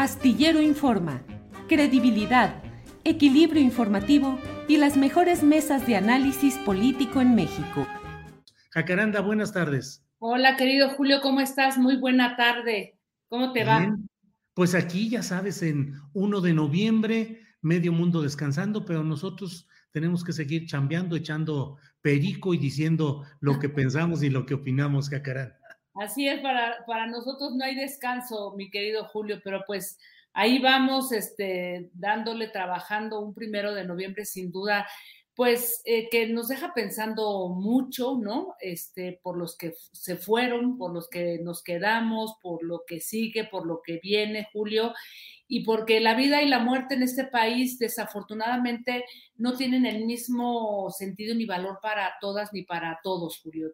Astillero Informa, credibilidad, equilibrio informativo y las mejores mesas de análisis político en México. Jacaranda, buenas tardes. Hola, querido Julio, ¿cómo estás? Muy buena tarde. ¿Cómo te va? Bien. Pues aquí, ya sabes, en 1 de noviembre, medio mundo descansando, pero nosotros tenemos que seguir chambeando, echando perico y diciendo lo que pensamos y lo que opinamos, Jacaranda. Así es, para, para nosotros no hay descanso, mi querido Julio, pero pues ahí vamos, este, dándole, trabajando un primero de noviembre, sin duda, pues eh, que nos deja pensando mucho, ¿no? Este, por los que se fueron, por los que nos quedamos, por lo que sigue, por lo que viene, Julio, y porque la vida y la muerte en este país desafortunadamente no tienen el mismo sentido ni valor para todas ni para todos, Julio.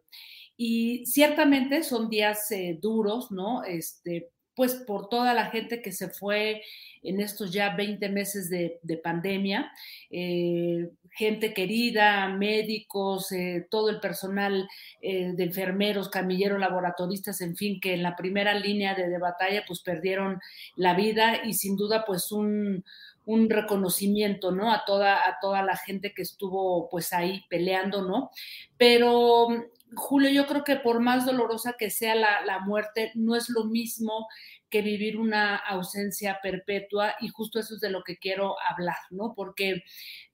Y ciertamente son días eh, duros, ¿no? Este, pues por toda la gente que se fue en estos ya 20 meses de, de pandemia, eh, gente querida, médicos, eh, todo el personal eh, de enfermeros, camilleros, laboratoristas, en fin, que en la primera línea de, de, batalla pues perdieron la vida y sin duda pues un, un reconocimiento, ¿no? A toda, a toda la gente que estuvo pues ahí peleando, ¿no? Pero Julio, yo creo que por más dolorosa que sea la, la, muerte, no es lo mismo que vivir una ausencia perpetua y justo eso es de lo que quiero hablar, ¿no? Porque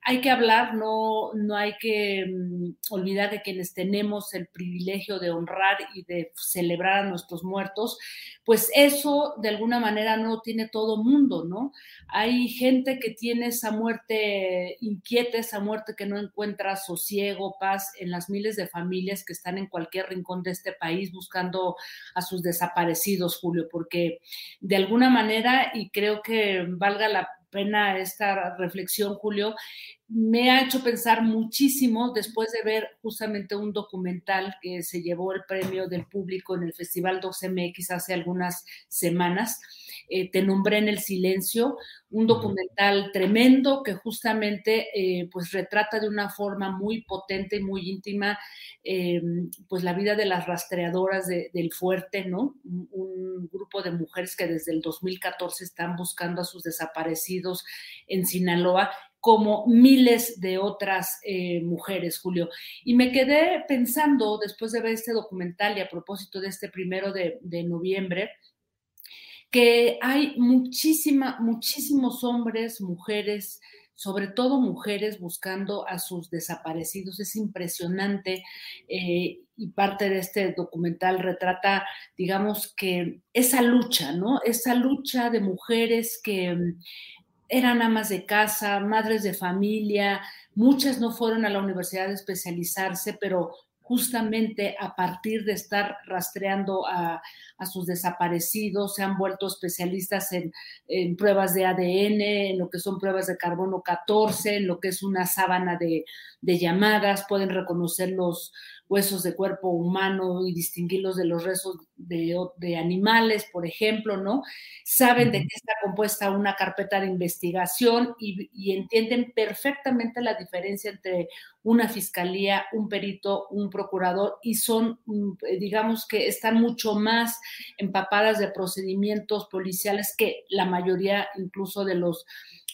hay que hablar, no, no hay que um, olvidar de quienes tenemos el privilegio de honrar y de celebrar a nuestros muertos, pues eso de alguna manera no tiene todo mundo, ¿no? Hay gente que tiene esa muerte inquieta, esa muerte que no encuentra sosiego, paz en las miles de familias que están en cualquier rincón de este país buscando a sus desaparecidos, Julio, porque de alguna manera, y creo que valga la pena esta reflexión, Julio, me ha hecho pensar muchísimo después de ver justamente un documental que se llevó el premio del público en el Festival 12MX hace algunas semanas. Eh, Te nombré en el silencio, un documental tremendo que justamente eh, pues retrata de una forma muy potente y muy íntima eh, pues la vida de las rastreadoras de, del fuerte, ¿no? Un, un, grupo de mujeres que desde el 2014 están buscando a sus desaparecidos en Sinaloa como miles de otras eh, mujeres, Julio. Y me quedé pensando, después de ver este documental y a propósito de este primero de, de noviembre, que hay muchísima, muchísimos hombres, mujeres, sobre todo mujeres buscando a sus desaparecidos. Es impresionante eh, y parte de este documental retrata, digamos, que esa lucha, ¿no? Esa lucha de mujeres que eran amas de casa, madres de familia, muchas no fueron a la universidad a especializarse, pero justamente a partir de estar rastreando a, a sus desaparecidos, se han vuelto especialistas en, en, pruebas de ADN, en lo que son pruebas de carbono 14, en lo que es una sábana de, de llamadas, pueden reconocer los huesos de cuerpo humano y distinguirlos de los restos de, animales, por ejemplo, ¿no? Saben de qué está compuesta una carpeta de investigación y, y entienden perfectamente la diferencia entre una fiscalía, un perito, un procurador y son, mm, digamos que están mucho más empapadas de procedimientos policiales que la mayoría incluso de los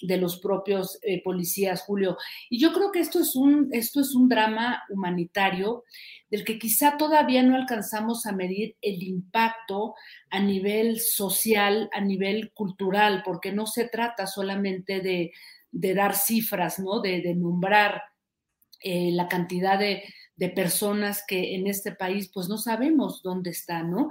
de los propios eh, policías, Julio. Y yo creo que esto es, un, esto es un drama humanitario del que quizá todavía no alcanzamos a medir el impacto a nivel social, a nivel cultural, porque no se trata solamente de, dar cifras, ¿no? De, nombrar eh, la cantidad de, personas que en este país pues no sabemos dónde están, ¿no?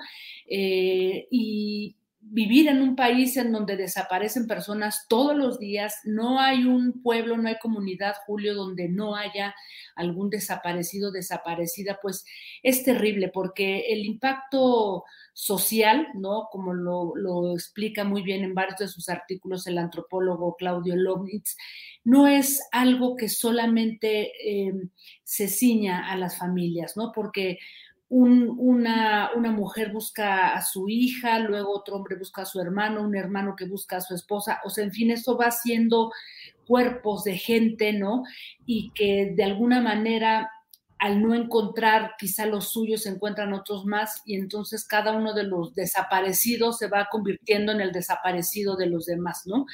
Eh, y, vivir en un país en donde desaparecen personas todos los días, no hay un pueblo, no hay comunidad, Julio, donde no haya algún desaparecido, desaparecida, pues es terrible porque el impacto social, ¿no? Como lo, explica muy bien en varios de sus artículos el antropólogo Claudio Lognitz, no es algo que solamente eh, se ciña a las familias, ¿no? Porque una, una, mujer busca a su hija, luego otro hombre busca a su hermano, un hermano que busca a su esposa, o sea, en fin, eso va siendo cuerpos de gente, ¿no? Y que de alguna manera al no encontrar quizá los suyos se encuentran otros más y entonces cada uno de los desaparecidos se va convirtiendo en el desaparecido de los demás, ¿no?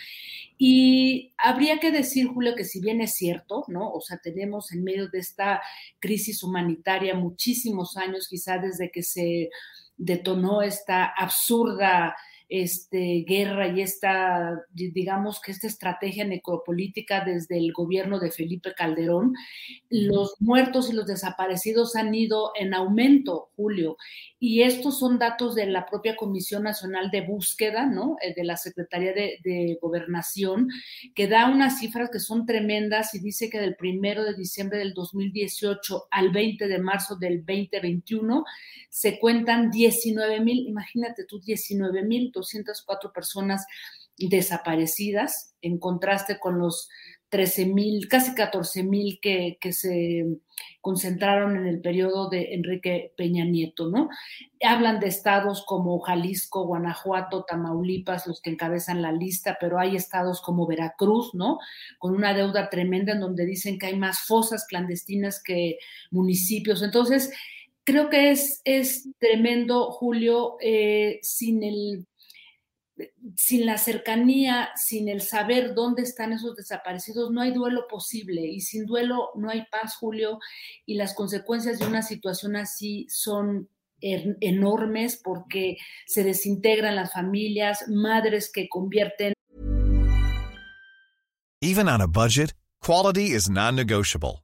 Y habría que decir, Julio, que si bien es cierto, ¿no? O sea, tenemos en medio de esta crisis humanitaria muchísimos años, quizá desde que se detonó esta absurda este, guerra y esta, digamos que esta estrategia necropolítica desde el gobierno de Felipe Calderón, los muertos y los desaparecidos han ido en aumento, Julio, y estos son datos de la propia Comisión Nacional de Búsqueda, ¿no? Eh, de la Secretaría de, de Gobernación, que da unas cifras que son tremendas y dice que del primero de diciembre del 2018 al 20 de marzo del 2021 se cuentan 19 mil, imagínate tú, 19 mil 204 personas desaparecidas, en contraste con los 13 mil, casi 14 mil que, que, se concentraron en el periodo de Enrique Peña Nieto, ¿no? Hablan de estados como Jalisco, Guanajuato, Tamaulipas, los que encabezan la lista, pero hay estados como Veracruz, ¿no? Con una deuda tremenda en donde dicen que hay más fosas clandestinas que municipios. Entonces, creo que es, es tremendo, Julio, eh, sin el sin la cercanía, sin el saber dónde están esos desaparecidos, no hay duelo posible y sin duelo no hay paz, Julio, y las consecuencias de una situación así son enormes porque se desintegran las familias, madres que convierten. Even on a budget, quality is non-negotiable.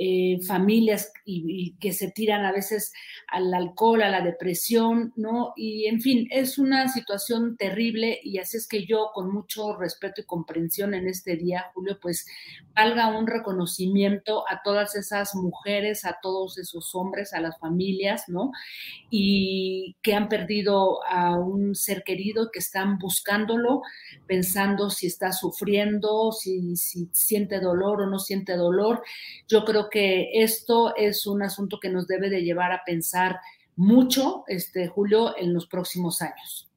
Eh, familias y, que se tiran a veces al alcohol, a la depresión, ¿no? Y en fin, es una situación terrible y así es que yo con mucho respeto y comprensión en este día, Julio, pues valga un reconocimiento a todas esas mujeres, a todos esos hombres, a las familias, ¿no? Y que han perdido a un ser querido, que están buscándolo, pensando si está sufriendo, si, si siente dolor o no siente dolor. Yo creo que esto es un asunto que nos debe de llevar a pensar mucho, este, Julio, en los próximos años.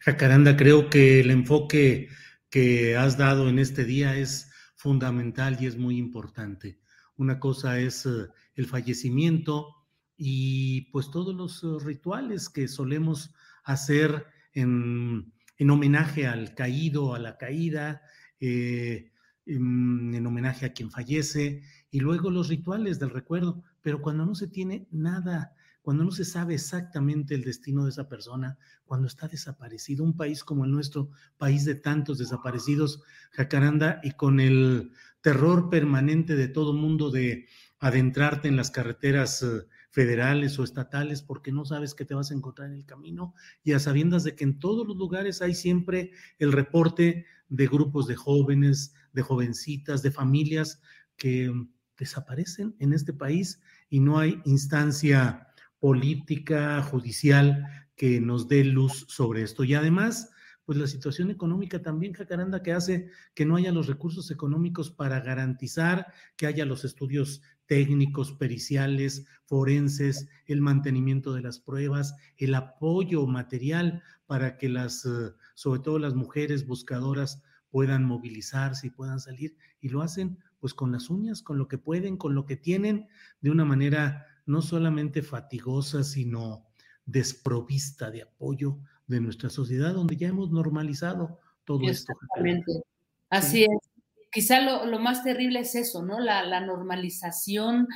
Jacaranda, creo que el enfoque que has dado en este día es fundamental y es muy importante. una cosa es eh, el fallecimiento y pues todos los eh, rituales que solemos hacer en, homenaje al caído, a la caída, eh, en, homenaje a quien fallece, y luego los rituales del recuerdo, pero cuando no se tiene nada, cuando no se sabe exactamente el destino de esa persona, cuando está desaparecido, un país como el nuestro, país de tantos desaparecidos, Jacaranda, y con el terror permanente de todo mundo de adentrarte en las carreteras eh, federales o estatales porque no sabes qué te vas a encontrar en el camino y a sabiendas de que en todos los lugares hay siempre el reporte de grupos de jóvenes, de jovencitas, de familias que desaparecen en este país y no hay instancia política, judicial que nos dé luz sobre esto. Y además, pues la situación económica también, Jacaranda, que hace que no haya los recursos económicos para garantizar que haya los estudios técnicos, periciales, forenses, el mantenimiento de las pruebas, el apoyo material para que las, eh, sobre todo las mujeres buscadoras, puedan movilizarse y puedan salir y lo hacen pues con las uñas, con lo que pueden, con lo que tienen, de una manera no solamente fatigosa, sino desprovista de apoyo de nuestra sociedad, donde ya hemos normalizado todo esto. Exactamente. Así es quizá lo, más terrible es eso, ¿no? La, normalización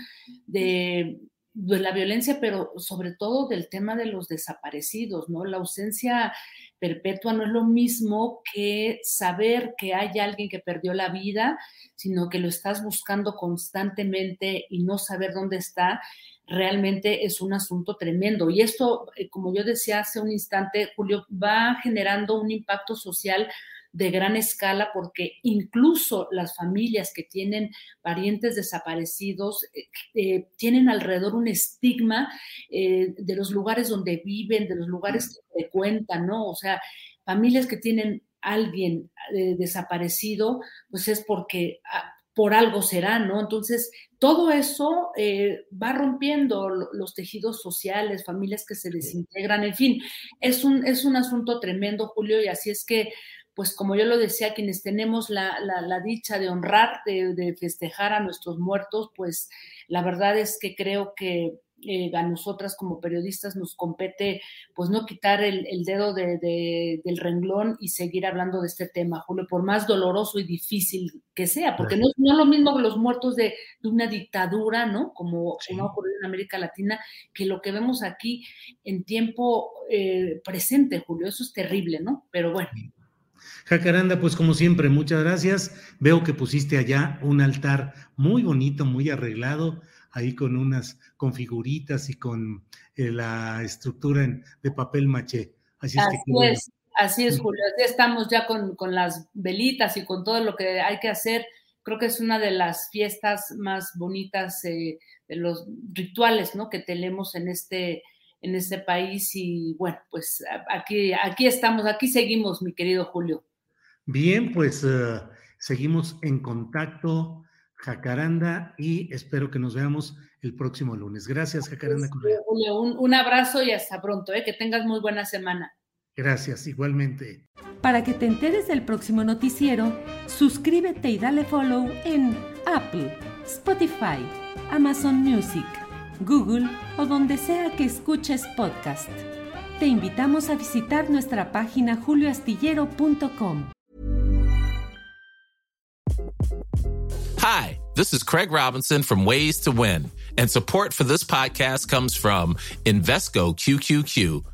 de, la violencia, pero sobre todo del tema de los desaparecidos, ¿no? La ausencia perpetua no es lo mismo que saber que hay alguien que perdió la vida, sino que lo estás buscando constantemente y no saber dónde está, realmente es un asunto tremendo. Y esto, eh, como yo decía hace un instante, Julio, va generando un impacto social de gran escala porque incluso las familias que tienen parientes desaparecidos eh, eh, tienen alrededor un estigma eh, de los lugares donde viven, de los lugares que frecuentan, ¿no? O sea, familias que tienen alguien desaparecido, pues es porque ah, por algo será, ¿no? Entonces, todo eso va rompiendo los tejidos sociales, familias que se desintegran, en fin, es un, es un asunto tremendo, Julio, y así es que pues como yo lo decía, quienes tenemos la, dicha de honrar, de, festejar a nuestros muertos, pues la verdad es que creo que eh, a nosotras como periodistas nos compete pues no quitar el, dedo del renglón y seguir hablando de este tema, Julio, por más doloroso y difícil que sea, porque no, es lo mismo que los muertos de, una dictadura, ¿no? Como, ha ocurrido en América Latina, que lo que vemos aquí en tiempo eh, presente, Julio, eso es terrible, ¿no? Pero bueno. Jacaranda, pues como siempre, muchas gracias. Veo que pusiste allá un altar muy bonito, muy arreglado, ahí con unas con figuritas y con eh, la estructura de papel maché. Así, es, así es, Julio. Así estamos ya con, las velitas y con todo lo que hay que hacer. Creo que es una de las fiestas más bonitas eh, de los rituales ¿no? que tenemos en este, en este país y bueno, pues aquí, aquí estamos, aquí seguimos, mi querido Julio. Bien, pues eh, seguimos en contacto, Jacaranda, y espero que nos veamos el próximo lunes. Gracias, Jacaranda. Un, un, abrazo y hasta pronto, ¿eh? que tengas muy buena semana. Gracias, igualmente. Para que te enteres del próximo noticiero, suscríbete y dale follow en Apple, Spotify, Amazon Music, Google o donde sea que escuches podcast. Te invitamos a visitar nuestra página julioastillero.com. Hi, this is Craig Robinson from Ways to Win, and support for this podcast comes from Invesco QQQ